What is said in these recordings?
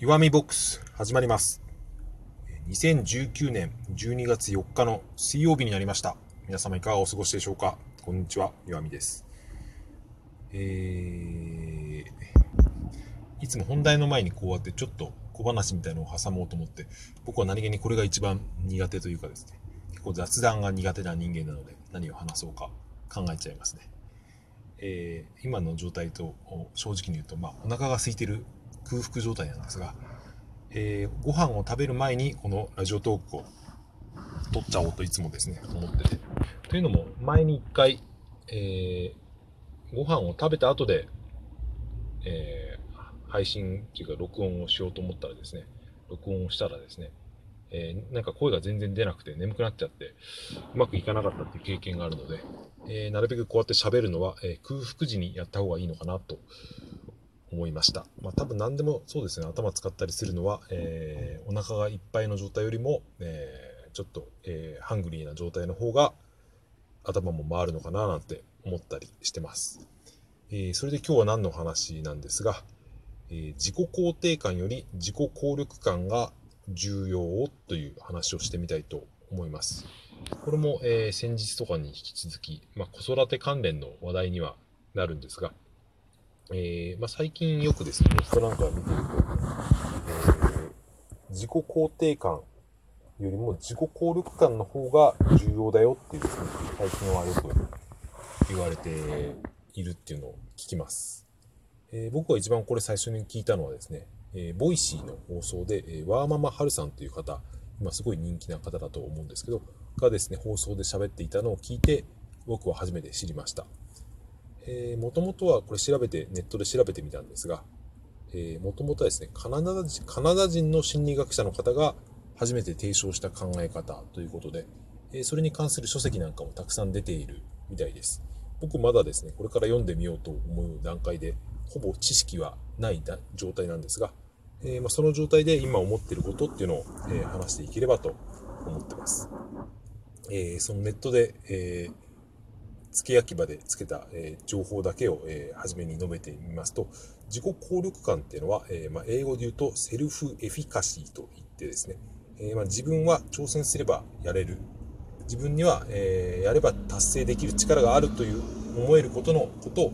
弱みボックス始まります。2019年12月4日の水曜日になりました。皆様いかがお過ごしでしょうか？こんにちは、弱みです。えー、いつも本題の前にこうやってちょっと小話みたいのを挟もうと思って、僕は何気にこれが一番苦手というかですね、結構雑談が苦手な人間なので何を話そうか考えちゃいますね。えー今の状態と正直に言うと、まあ、お腹が空いてる空腹状態なんですが、えーご飯を食べる前にこのラジオトークを撮っちゃおうといつもですね、思ってて。というのも、前に一回、えーご飯を食べた後で、えー配信っていうか録音をしようと思ったらですね、録音をしたらですね、えーなんか声が全然出なくて眠くなっちゃって、うまくいかなかったっていう経験があるので、えーなるべくこうやって喋るのは、えー空腹時にやった方がいいのかなと思いました。まあ多分何でもそうですね、頭使ったりするのは、えーお腹がいっぱいの状態よりも、えーちょっと、えーハングリーな状態の方が頭も回るのかななんて思ったりしてます。えそれで今日は何の話なんですが、え自己肯定感より自己効力感が重要という話をしてみたいと思います。これも、え先日とかに引き続き、まあ、子育て関連の話題にはなるんですが、えーまあ、最近よくですね、ネットなんか見てると、えー自己肯定感よりも自己効力感の方が重要だよっていうですね、最近はよく言われているっていうのを聞きます。えー僕が一番これ最初に聞いたのはですね、えー Voicy の放送で、えワーママハルさんという方、今すごい人気な方だと思うんですけど、がですね、放送で喋っていたのを聞いて、僕は初めて知りました。もともとはこれ調べて、ネットで調べてみたんですが、もともとはですね、カナダ人、カナダ人の心理学者の方が初めて提唱した考え方ということで、えーそれに関する書籍なんかもたくさん出ているみたいです。僕まだですね、これから読んでみようと思う段階で、ほぼ知識はない状態なんですが、えーま、その状態で今思ってることっていうのを、えー話していければと思ってます。えそのネットで、えー付け焼き場でつけた、えー情報だけを、えー初めに述べてみますと、自己効力感っていうのは、えーまあ、英語で言うとセルフエフィカシーと言ってですね、えまあ、自分は挑戦すればやれる。自分には、えやれば達成できる力があるという思えることのことを、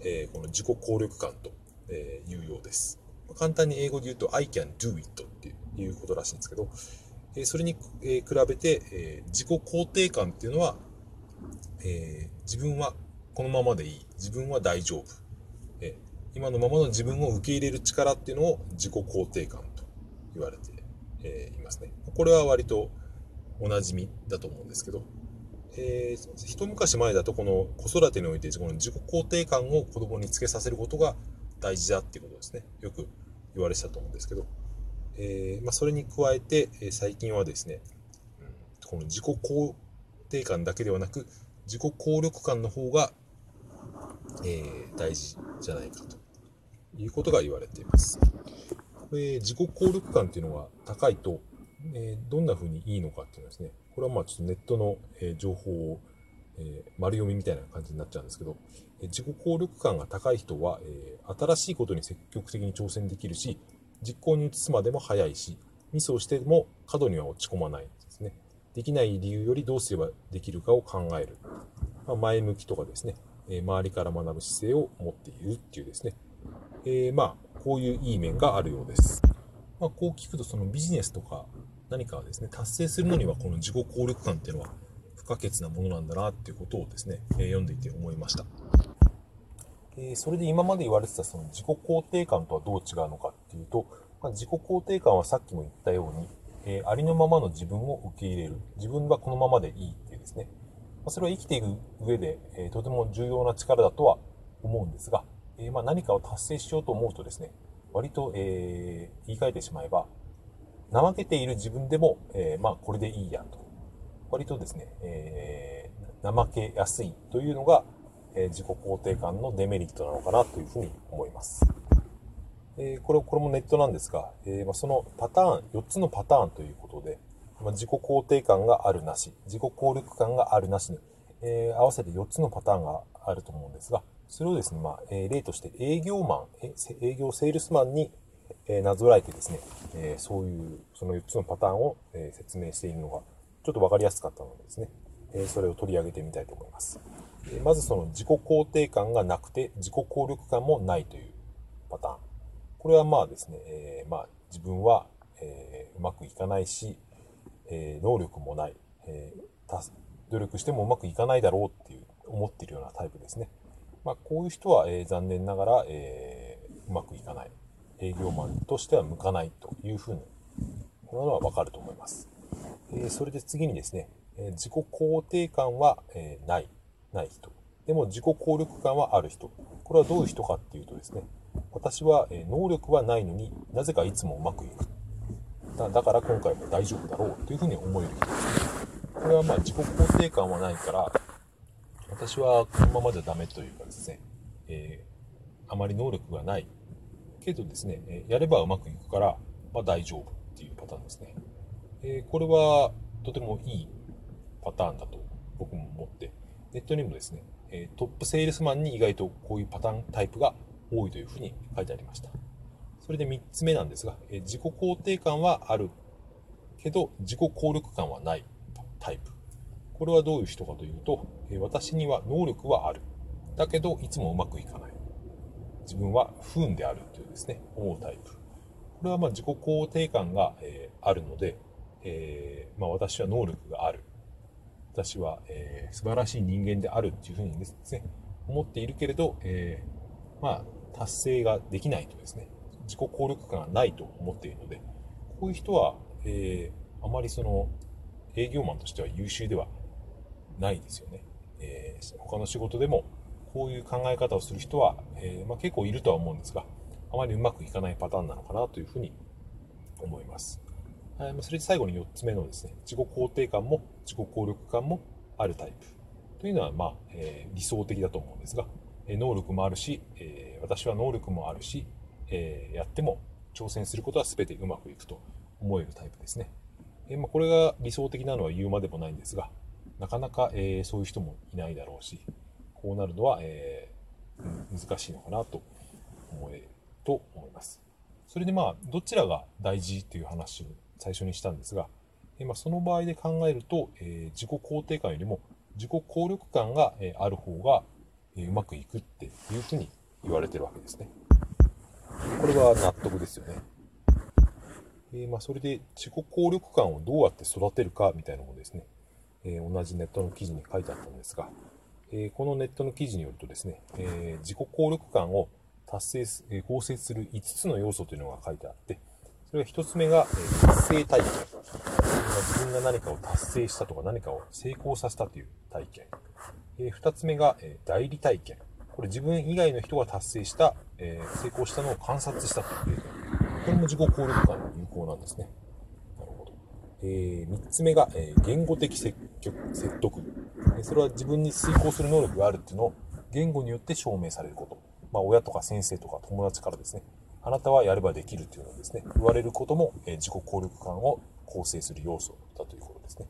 えこの自己効力感と、えいうようです。簡単に英語で言うと I can do it っていうことらしいんですけど、えそれに、え比べて、え自己肯定感っていうのは、え自分はこのままでいい。自分は大丈夫。え今のままの自分を受け入れる力っていうのを自己肯定感と言われて、えいますね。これは割とおなじみだと思うんですけど、えー一昔前だとこの子育てにおいてこの自己肯定感を子供につけさせることが大事だっていうことですね。よく言われてたと思うんですけど、えーまあ、それに加えて、え最近はですね、うんこの自己肯定感だけではなく、自己効力感の方が、えー大事じゃないかということが言われています。これ自己効力感っていうのが高いと、えーどんな風にいいのかっていうのはですね、これはまあちょっとネットの、えー情報を、え丸読みみたいな感じになっちゃうんですけど、え自己効力感が高い人は、え新しいことに積極的に挑戦できるし、実行に移すまでも早いし、ミスをしても過度には落ち込まないで。きない理由よりどうすればできるかを考える。まあ、前向きとかですね、えー周りから学ぶ姿勢を持っているっていうですね、えーまあ、こういういい面があるようです。まあ、こう聞くと、そのビジネスとか何かですね、達成するのにはこの自己効力感っていうのは不可欠なものなんだなっていうことをですね、えー読んでいて思いました。えーそれで今まで言われてたその自己肯定感とはどう違うのかっていうと、まあ、自己肯定感はさっきも言ったように、えーありのままの自分を受け入れる。自分はこのままでいいっていうですね。まそれは生きていく上で、えーとても重要な力だとは思うんですが、えーまあ何かを達成しようと思うとですね、割と、え言い換えてしまえば、怠けている自分でも、えまあこれでいいやと。割とですね、えー怠けやすいというのが、え自己肯定感のデメリットなのかなというふうに思います。えーこれこれもネットなんですが、えーまあ、そのパターン、4つのパターンということで、まあ、自己肯定感があるなし、自己効力感があるなしに、えー合わせて4つのパターンがあると思うんですが、それをですね、まあ、え例として営業マン、え営業セールスマンにえなぞらえてですね、えそういうその4つのパターンを、え説明しているのがちょっと分かりやすかったのでですね、えそれを取り上げてみたいと思います。えまずその自己肯定感がなくて自己効力感もないというパターン。これはまあですね、えー、まあ自分は、えー、うまくいかないし、えー、能力もない、え努力してもうまくいかないだろうっていう思ってるようなタイプですね。まあ、こういう人は、え残念ながら、えうまくいかない。営業マンとしては向かないというふうに、このはわかると思います。えそれで次にですね、え自己肯定感は、えない、ない人。でも自己効力感はある人。これはどういう人かっていうとですね、私は、能力はないのになぜかいつもうまくいく。だだから今回も大丈夫だろうというふうに思える人ですね。これはまあ自己肯定感はないから、私はこのままじゃダメというかですね、えー、あまり能力がないけどですね、えやればうまくいくから、まあ、大丈夫っていうパターンですね。えー、これはとてもいいパターンだと僕も思って、ネットにもですね、えトップセールスマンに意外とこういうパターンタイプが多いというふうに書いてありました。それで3つ目なんですが、え自己肯定感はあるけど自己効力感はないタイプ。これはどういう人かというと、え私には能力はある。だけどいつもうまくいかない。自分は不運であるというですね、思うタイプ。これはま自己肯定感が、えあるので、えー、まあ、私は能力がある。私は、えー、素晴らしい人間であるっていうふうにですね、思っているけれど、えー、まあ、達成ができないとですね、自己効力感がないと思っているので、こういう人は、えー、あまりその、営業マンとしては優秀ではないですよね。えー、他の仕事でも、こういう考え方をする人は、えー、まあ、結構いるとは思うんですが、あまりうまくいかないパターンなのかなというふうに思います。はい、それで最後に4つ目のですね、自己肯定感も自己効力感もあるタイプというのは、まあ、えー、理想的だと思うんですが、能力もあるし、え、私は能力もあるし、え、やっても挑戦することは全てうまくいくと思えるタイプですね。えまあ、これが理想的なのは言うまでもないんですが、なかなか、えそういう人もいないだろうし、こうなるのは、え難しいのかなと思えると思います。それでまあ、どちらが大事という話を最初にしたんですが、えまあ、その場合で考えると、え自己肯定感よりも自己効力感が、えある方が、うまくいくっていうふうに言われてるわけですね。これは納得ですよね。えー、まあ、それで自己効力感をどうやって育てるかみたいなのもですね、えー、同じネットの記事に書いてあったんですが、えー、このネットの記事によるとですね、え自己効力感を達成す、え構成する5つの要素というのが書いてあって、それが1つ目が、え達成体験。自分が何かを達成したとか何かを成功させたという体験。え2つ目が、え代理体験。これ自分以外の人が達成した、え、成功したのを観察したというこれも自己効力感の有効なんですね。なるほど。え、3つ目が、え、言語的説説得。それは自分に遂行する能力があるっていうのを言語によって証明されること。まあ、親とか先生とか友達からですね、あなたはやればできるっていうのをですね、言われることも、え、自己効力感を構成する要素だということですね。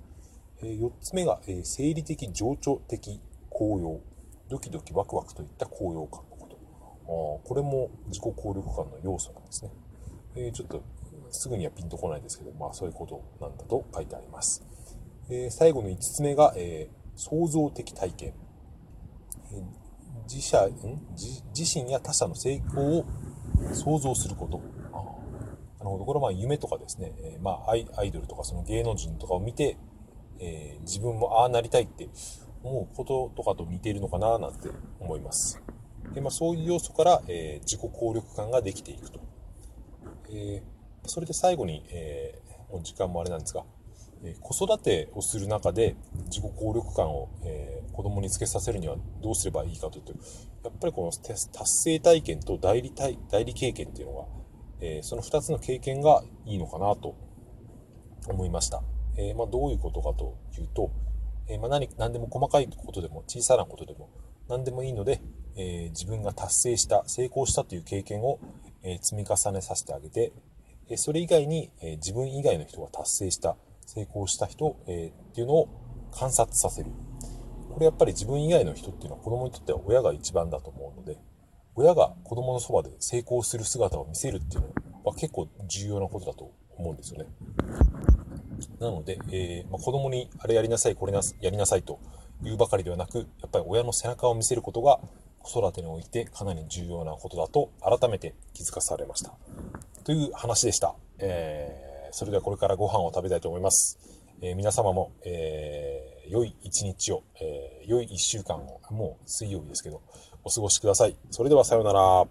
え、4つ目が、え、生理的情緒的高揚。ドキドキワクワクといった高揚感のこと。あこれも自己効力感の要素なんですね。えー、ちょっとすぐにはピンとこないですけど、まあそういうことなんだと書いてあります。えー、最後の5つ目が、えー、創造的体験。え自社ん？自、自身や他者の成功を想像すること。なるほど。これはまあ夢とかですね、えまあアイドルとかその芸能人とかを見て、え自分もああなりたいって思うこととかと似ているのかななんて思います。でまあ、そういう要素から、えー、自己効力感ができていくと。えー、それで最後に、えー、もう時間もあれなんですが、え子育てをする中で自己効力感を、えー、子供につけさせるにはどうすればいいかというと、やっぱりこの達成体験と代理体代理経験っていうのが、えその2つの経験がいいのかなと思いました。えまあ、どういうことかというと、えまあ、何何でも細かいことでも小さなことでも何でもいいので、え、自分が達成した成功したという経験を、え、積み重ねさせてあげて、えそれ以外に、え自分以外の人が達成した成功した人、えっていうのを観察させるこれやっぱり自分以外の人っていうのは子供にとっては親が一番だと思うので親が子供のそばで成功する姿を見せるっていうのは結構重要なことだと思うんですよね。なので、えーまあ、子供にあれやりなさい、これなやりなさいと言うばかりではなく、やっぱり親の背中を見せることが子育てにおいてかなり重要なことだと改めて気づかされました。という話でした。えー、それではこれからご飯を食べたいと思います。えー、皆様も、えー、良い一日を、えー、良い一週間を、もう水曜日ですけど、お過ごしください。それではさようなら。